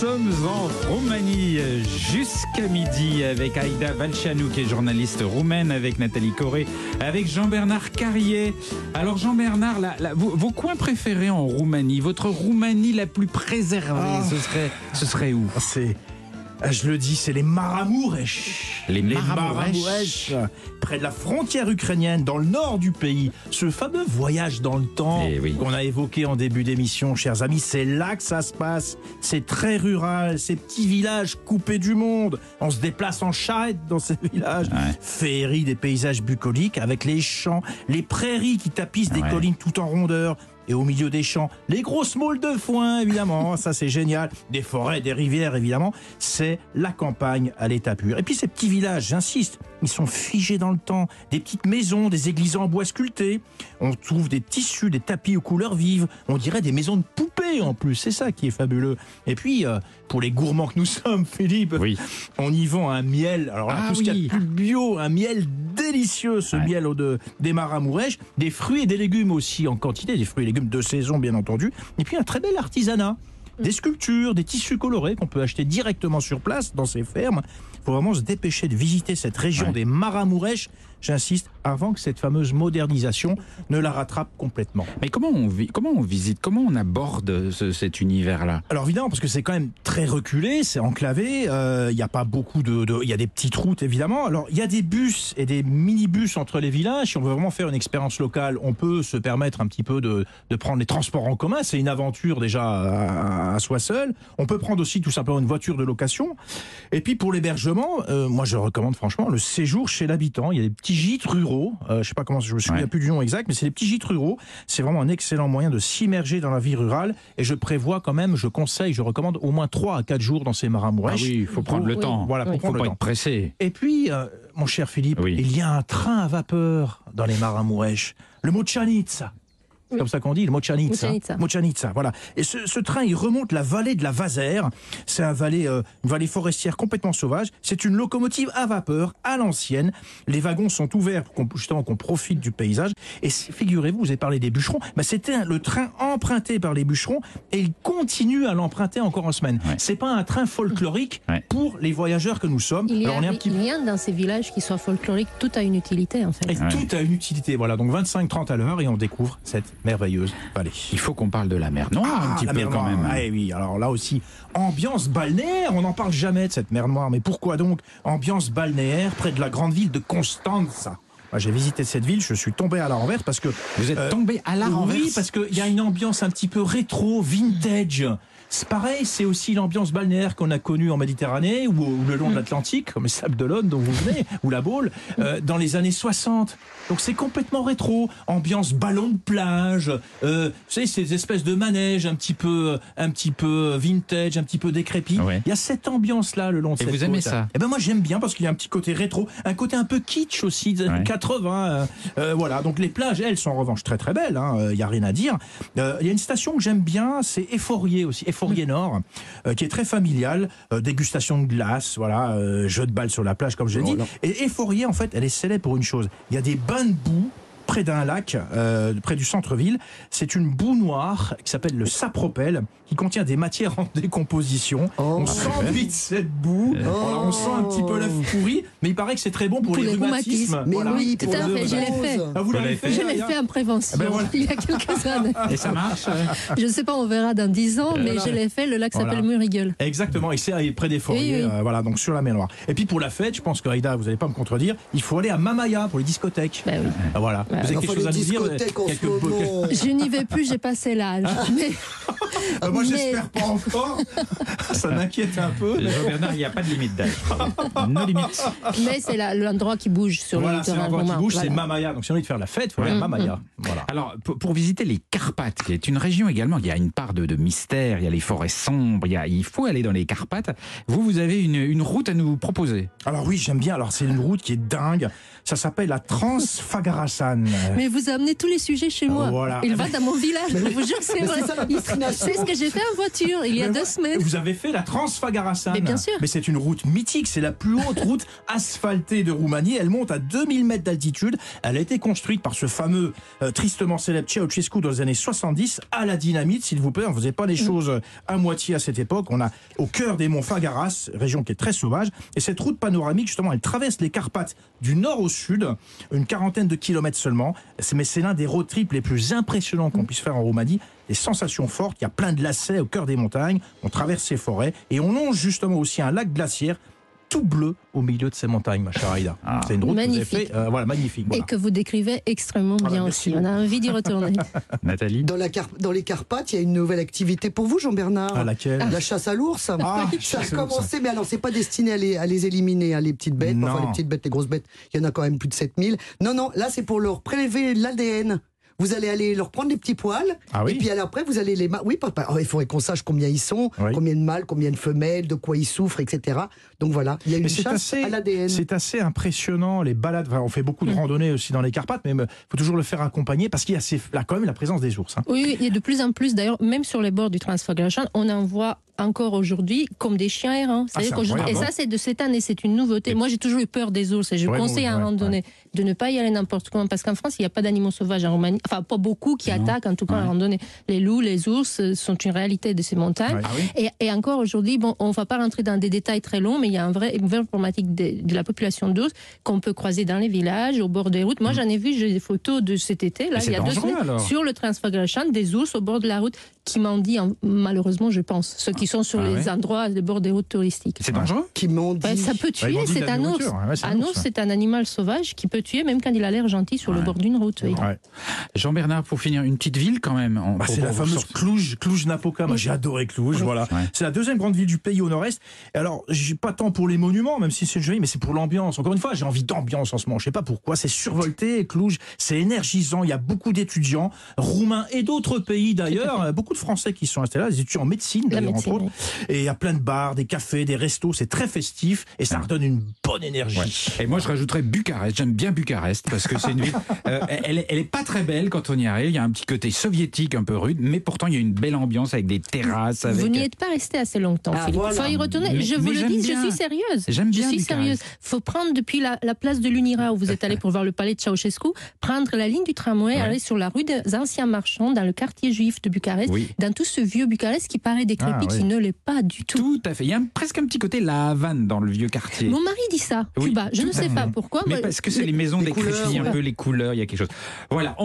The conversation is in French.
sommes en Roumanie jusqu'à midi avec Aïda Valchanou qui est journaliste roumaine, avec Nathalie Corée, avec Jean-Bernard Carrier. Alors Jean-Bernard, vos, coins préférés en Roumanie, votre Roumanie la plus préservée, ah. ce, serait, ce serait où? C'est je le dis, c'est les Maramourech. Les, Maramourech. Près de la frontière ukrainienne, dans le nord du pays. Ce fameux voyage dans le temps eh qu'on a évoqué en début d'émission, chers amis, c'est là que ça se passe. C'est très rural, ces petits villages coupés du monde. On se déplace en charrette dans ces villages. Féerie des paysages bucoliques avec les champs, les prairies qui tapissent des collines tout en rondeur et au milieu des champs, les grosses moules de foin, évidemment, ça c'est génial, des forêts, des rivières, évidemment, c'est la campagne à l'état pur. Et puis ces petits villages, j'insiste, ils sont figés dans le temps, des petites maisons, des églises en bois sculptés, on trouve des tissus, des tapis aux couleurs vives, on dirait des maisons de poupées en plus, c'est ça qui est fabuleux. Et puis, euh, pour les gourmands que nous sommes, Philippe, on y vend un miel, alors là, ah tout ce qu'il y a de plus bio, un miel délicieux, ce miel au de, des maramourèches, des fruits et des légumes aussi en quantité, des fruits et légumes de saison bien entendu, et puis un très bel artisanat. Des sculptures, des tissus colorés qu'on peut acheter directement sur place dans ces fermes. Il faut vraiment se dépêcher de visiter cette région des Maramourèches j'insiste, avant que cette fameuse modernisation ne la rattrape complètement. Mais comment on, vit, comment on visite, comment on aborde cet univers-là? Alors évidemment, parce que c'est quand même très reculé, c'est enclavé, euh, il n'y a pas beaucoup de... Il y a des petites routes évidemment. Alors il y a des bus et des minibus entre les villages. Si on veut vraiment faire une expérience locale, on peut se permettre un petit peu de, de prendre les transports en commun. C'est une aventure déjà à, soi seul. On peut prendre aussi tout simplement une voiture de location. Et puis pour l'hébergement, euh, moi je recommande franchement le séjour chez l'habitant. Il y a des petits gîtes ruraux. Euh, je sais pas comment, je me souviens plus du nom exact, mais c'est des petits gîtes ruraux. C'est vraiment un excellent moyen de s'immerger dans la vie rurale. Et je prévois quand même, je conseille, je recommande au moins 3 à 4 jours dans ces Maramourèches. Ah oui, il faut prendre le temps. Voilà, faut prendre pas Être pressé. Et puis, euh, mon cher Philippe, il y a un train à vapeur dans les Maramourèches. Le mot Tchanitsa. C'est comme ça qu'on dit, le Mochanitsa. Mochanitsa. voilà. Et ce, train, il remonte la vallée de la Vazère. C'est un vallée, euh, une vallée forestière complètement sauvage. C'est une locomotive à vapeur, à l'ancienne. Les wagons sont ouverts pour justement qu'on profite du paysage. Et figurez-vous, vous avez parlé des bûcherons, bah, c'était le train emprunté par les bûcherons et il continue à l'emprunter encore en semaine. C'est pas un train folklorique pour les voyageurs que nous sommes. Il y a, rien dans ces villages qui soient folkloriques. Tout a une utilité, en fait. Et tout a une utilité. Voilà, donc 25-30 à l'heure et on découvre cette merveilleuse vallée. Il faut qu'on parle de la mer Noire un ah, petit peu quand même. Ah, oui, alors là aussi, ambiance balnéaire, on n'en parle jamais de cette mer Noire, mais pourquoi donc ambiance balnéaire près de la grande ville de Constanza j'ai visité cette ville, je suis tombé à la renverse parce que... Vous êtes tombé à la renverse Oui, parce qu'il y a une ambiance un petit peu rétro, vintage. C'est pareil, c'est aussi l'ambiance balnéaire qu'on a connue en Méditerranée ou, le long de l'Atlantique, comme les Sables d'Olonne dont vous venez, ou la Baule, euh, dans les années 60. Donc c'est complètement rétro, ambiance ballon de plage, euh, vous savez ces espèces de manèges un petit peu, un petit peu vintage, un petit peu décrépit. Il y a cette ambiance là le long de Et cette vous aimez ça? Eh ben moi j'aime bien parce qu'il y a un petit côté rétro, un côté un peu kitsch aussi des années 80. Euh, voilà, donc les plages elles sont en revanche très très belles, il hein, y a rien à dire. Il y a une station que j'aime bien, c'est Efforier aussi. Fourier Nord, euh, qui est très familial, euh, dégustation de glace, voilà, euh, jeu de balle sur la plage, comme je l'ai dit. Et Efforier, en fait, elle est célèbre pour une chose. Il y a des bains de boue près d'un lac, euh, près du centre-ville. C'est une boue noire qui s'appelle le sapropel, qui contient des matières en décomposition. Oh. on sent vite cette boue, on sent un petit peu l'œuf pourri, mais il paraît que c'est très bon pour, les, rhumatismes. Mais oui, tout à fait, je l'ai fait. Ah, vous l'avez fait Je l'ai fait en prévention, ah, ben il y a quelques années. Et ça marche Je ne sais pas, on verra dans 10 ans, mais je l'ai fait, le lac s'appelle Muriguel. Exactement, et c'est près des forêts, euh, voilà, donc sur la mer Noire. Et puis pour la fête, je pense que Aïda, vous n'allez pas me contredire, il faut aller à Mamaya pour les discothèques. Ben oui. Ah, voilà. Vous avez quelque chose à nous dire Je n'y vais plus, j'ai passé l'âge. Mais... Euh, moi, j'espère pas encore. Ça m'inquiète un peu. Jean-Bernard, il n'y a pas de limite d'âge. No limite. Mais c'est l'endroit qui bouge sur voilà, le terrain. L'endroit qui bouge, c'est Mamaya. Donc, si on a envie de faire la fête, il faut aller à Mamaya. Voilà. Alors, pour, visiter les Carpates, qui est une région également, il y a une part de, mystère, il y a les forêts sombres, il, y a, il faut aller dans les Carpates. Vous, vous avez une, une route à nous proposer. Alors oui, j'aime bien. Alors, c'est une route qui est dingue. Ça s'appelle la Transfagarasan. Mais vous amenez tous les sujets chez moi. Voilà. Il va dans mon village. Je vous jure, c'est vrai. C'est ce que j'ai fait en voiture il y a deux semaines. Vous avez fait la Transfagarasan. Mais bien sûr. Mais c'est une route mythique. C'est la plus haute route asphaltée de Roumanie. Elle monte à 2000 mètres d'altitude. Elle a été construite par ce fameux, euh, tristement célèbre Ceausescu dans les années 70 à la dynamite, s'il vous plaît. On ne faisait pas les mm. choses à moitié à cette époque. On a au cœur des monts Fagaras, région qui est très sauvage. Et cette route panoramique, justement, elle traverse les Carpates du nord au sud, une quarantaine de kilomètres seulement. Mais c'est l'un des road trips les plus impressionnants qu'on mm. puisse faire en Roumanie. Des sensations fortes, il y a plein de lacets au cœur des montagnes, on traverse ces forêts et on longe justement aussi un lac glaciaire tout bleu au milieu de ces montagnes, ma chère Aïda. Ah. C'est une route magnifique. que vous avez fait, euh, voilà, magnifique. Et que vous décrivez extrêmement ah, bien aussi. On a envie d'y retourner. Nathalie dans, la dans les Carpates, il y a une nouvelle activité pour vous, Jean-Bernard. Ah, laquelle La chasse à l'ours. Ah, ça a commencé, mais alors c'est pas destiné à les, à les éliminer, hein, les petites bêtes. Enfin, les petites bêtes, les grosses bêtes, il y en a quand même plus de 7000. Non, non, là c'est pour leur prélever l'ADN vous allez aller leur prendre des petits poils, ah et puis après, vous allez les... Oui, papa, oh, il faudrait qu'on sache combien ils sont, combien de mâles, combien de femelles, de quoi ils souffrent, etc. Donc voilà, il y a une chasse à l'ADN. C'est assez impressionnant, les balades, on fait beaucoup de mm. randonnées aussi dans les Carpates, mais il faut toujours le faire accompagner, parce qu'il y a là, quand même la présence des ours. Hein. Oui, il y a de plus en plus, d'ailleurs, même sur les bords du Transfagration, on en voit encore aujourd'hui comme des chiens errants. Ah, et ça, c'est de cette année, c'est une nouveauté. Moi, j'ai toujours eu peur des ours et je conseille à un randonnée de ne pas y aller n'importe comment parce qu'en France, il n'y a pas d'animaux sauvages en Roumanie. Enfin, pas beaucoup qui attaquent, en tout cas, à randonnée. Les loups, les ours euh, sont une réalité de ces montagnes. Ah et, encore aujourd'hui, bon, on ne va pas rentrer dans des détails très longs, mais il y a un vrai, une vraie problématique de, la population d'ours qu'on peut croiser dans les villages, au bord des routes. Moi, mm. j'en ai vu, j'ai des photos de cet été, là, il y a deux semaines, sur le Transfagration, des ours au bord de la route qui m'ont dit, malheureusement, je pense, ceux qui sont sur ah les endroits, les bords des routes touristiques. C'est dangereux Qui m'ont dit. ça peut tuer, c'est un ours. un ours, c'est un animal sauvage qui peut tuer même quand il a l'air gentil sur le bord d'une route. Jean-Bernard, pour finir, une petite ville quand même. Bah, c'est la fameuse Cluj, Cluj-Napoca. Moi, j'ai adoré Cluj, voilà. C'est la deuxième grande ville du pays au nord-est. Alors, j'ai pas tant pour les monuments, même si c'est joli, mais c'est pour l'ambiance. Encore une fois, j'ai envie d'ambiance en ce moment. Je sais pas pourquoi. C'est survolté, Cluj. C'est énergisant. Il y a beaucoup d'étudiants, roumains et d'autres pays d'ailleurs. Beaucoup Français qui sont installés là, des étudiants en médecine d'ailleurs entre autres. Et il y a plein de bars, des cafés, des restos, c'est très festif et ça redonne une bonne énergie. Et moi je rajouterais Bucarest, j'aime bien Bucarest parce que c'est une ville, euh, elle, est, elle est pas très belle quand on y arrive, il y a un petit côté soviétique un peu rude, mais pourtant il y a une belle ambiance avec des terrasses. Avec... Vous n'y êtes pas resté assez longtemps, ah, Philippe. Il faut y retourner. je vous le dis, je suis sérieuse. J'aime bien. Je suis sérieuse. Faut prendre depuis la, place de l'Unira où vous êtes allé pour voir le palais de Ceausescu, prendre la ligne du tramway, aller sur la rue des anciens marchands dans le quartier juif de Bucarest, dans tout ce vieux Bucarest qui paraît décrépit, ah, qui ne l'est pas du tout. Tout à fait. Il y a presque un petit côté La Havane dans le vieux quartier. Mon mari dit ça, Cuba. Je ne sais pas pourquoi. Mais parce que c'est les maisons décrépies, un peu les couleurs, il y a quelque chose. Voilà.